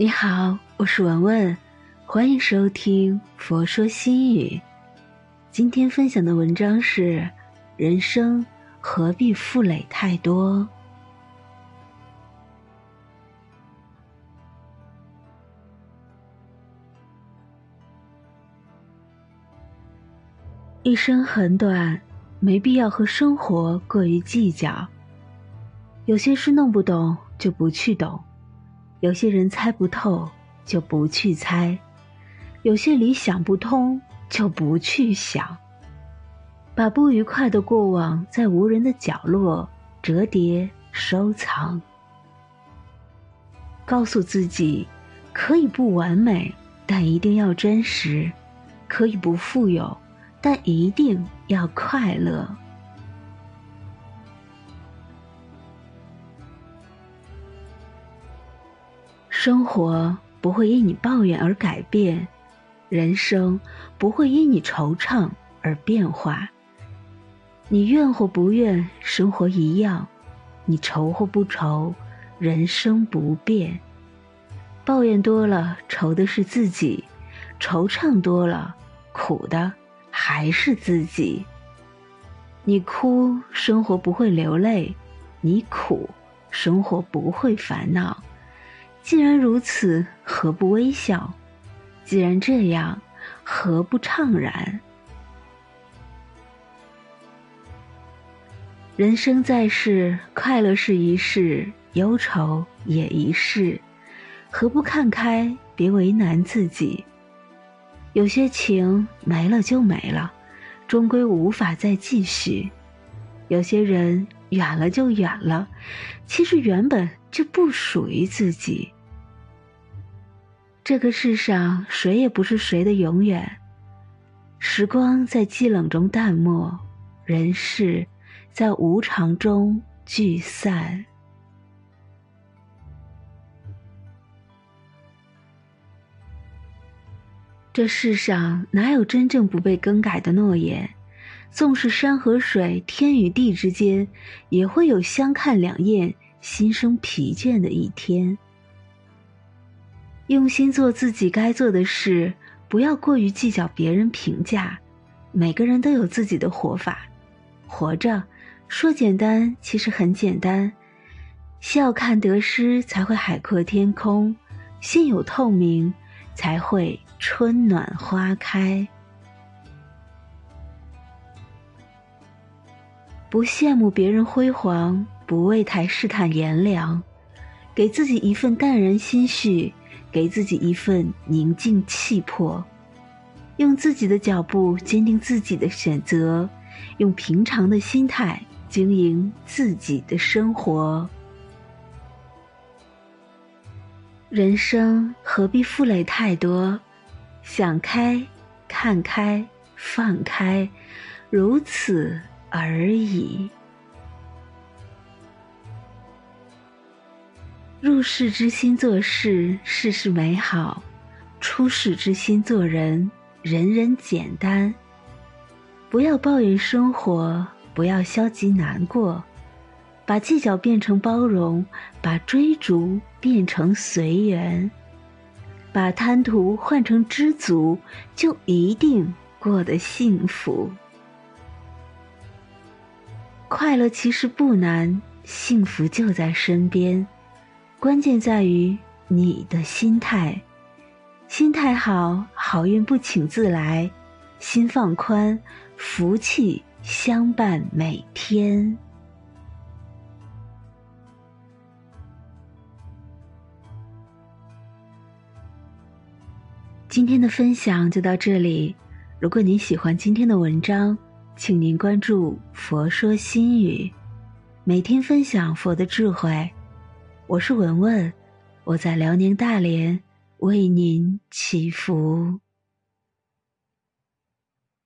你好，我是文文，欢迎收听《佛说心语》。今天分享的文章是：人生何必负累太多？一生很短，没必要和生活过于计较。有些事弄不懂，就不去懂。有些人猜不透，就不去猜；有些理想不通，就不去想。把不愉快的过往在无人的角落折叠收藏。告诉自己，可以不完美，但一定要真实；可以不富有，但一定要快乐。生活不会因你抱怨而改变，人生不会因你惆怅而变化。你怨或不怨，生活一样；你愁或不愁，人生不变。抱怨多了，愁的是自己；惆怅多了，苦的还是自己。你哭，生活不会流泪；你苦，生活不会烦恼。既然如此，何不微笑？既然这样，何不怅然？人生在世，快乐是一世，忧愁也一世，何不看开？别为难自己。有些情没了就没了，终归无法再继续；有些人远了就远了，其实原本就不属于自己。这个世上，谁也不是谁的永远。时光在寂冷中淡漠，人世在无常中聚散。这世上哪有真正不被更改的诺言？纵是山和水、天与地之间，也会有相看两厌、心生疲倦的一天。用心做自己该做的事，不要过于计较别人评价。每个人都有自己的活法，活着说简单，其实很简单。笑看得失，才会海阔天空；心有透明，才会春暖花开。不羡慕别人辉煌，不为台试探炎凉，给自己一份淡然心绪。给自己一份宁静气魄，用自己的脚步坚定自己的选择，用平常的心态经营自己的生活。人生何必负累太多？想开，看开，放开，如此而已。入世之心做事，事事美好；出世之心做人，人人简单。不要抱怨生活，不要消极难过，把计较变成包容，把追逐变成随缘，把贪图换成知足，就一定过得幸福。快乐其实不难，幸福就在身边。关键在于你的心态，心态好，好运不请自来；心放宽，福气相伴每天。今天的分享就到这里。如果您喜欢今天的文章，请您关注“佛说心语”，每天分享佛的智慧。我是文文，我在辽宁大连为您祈福。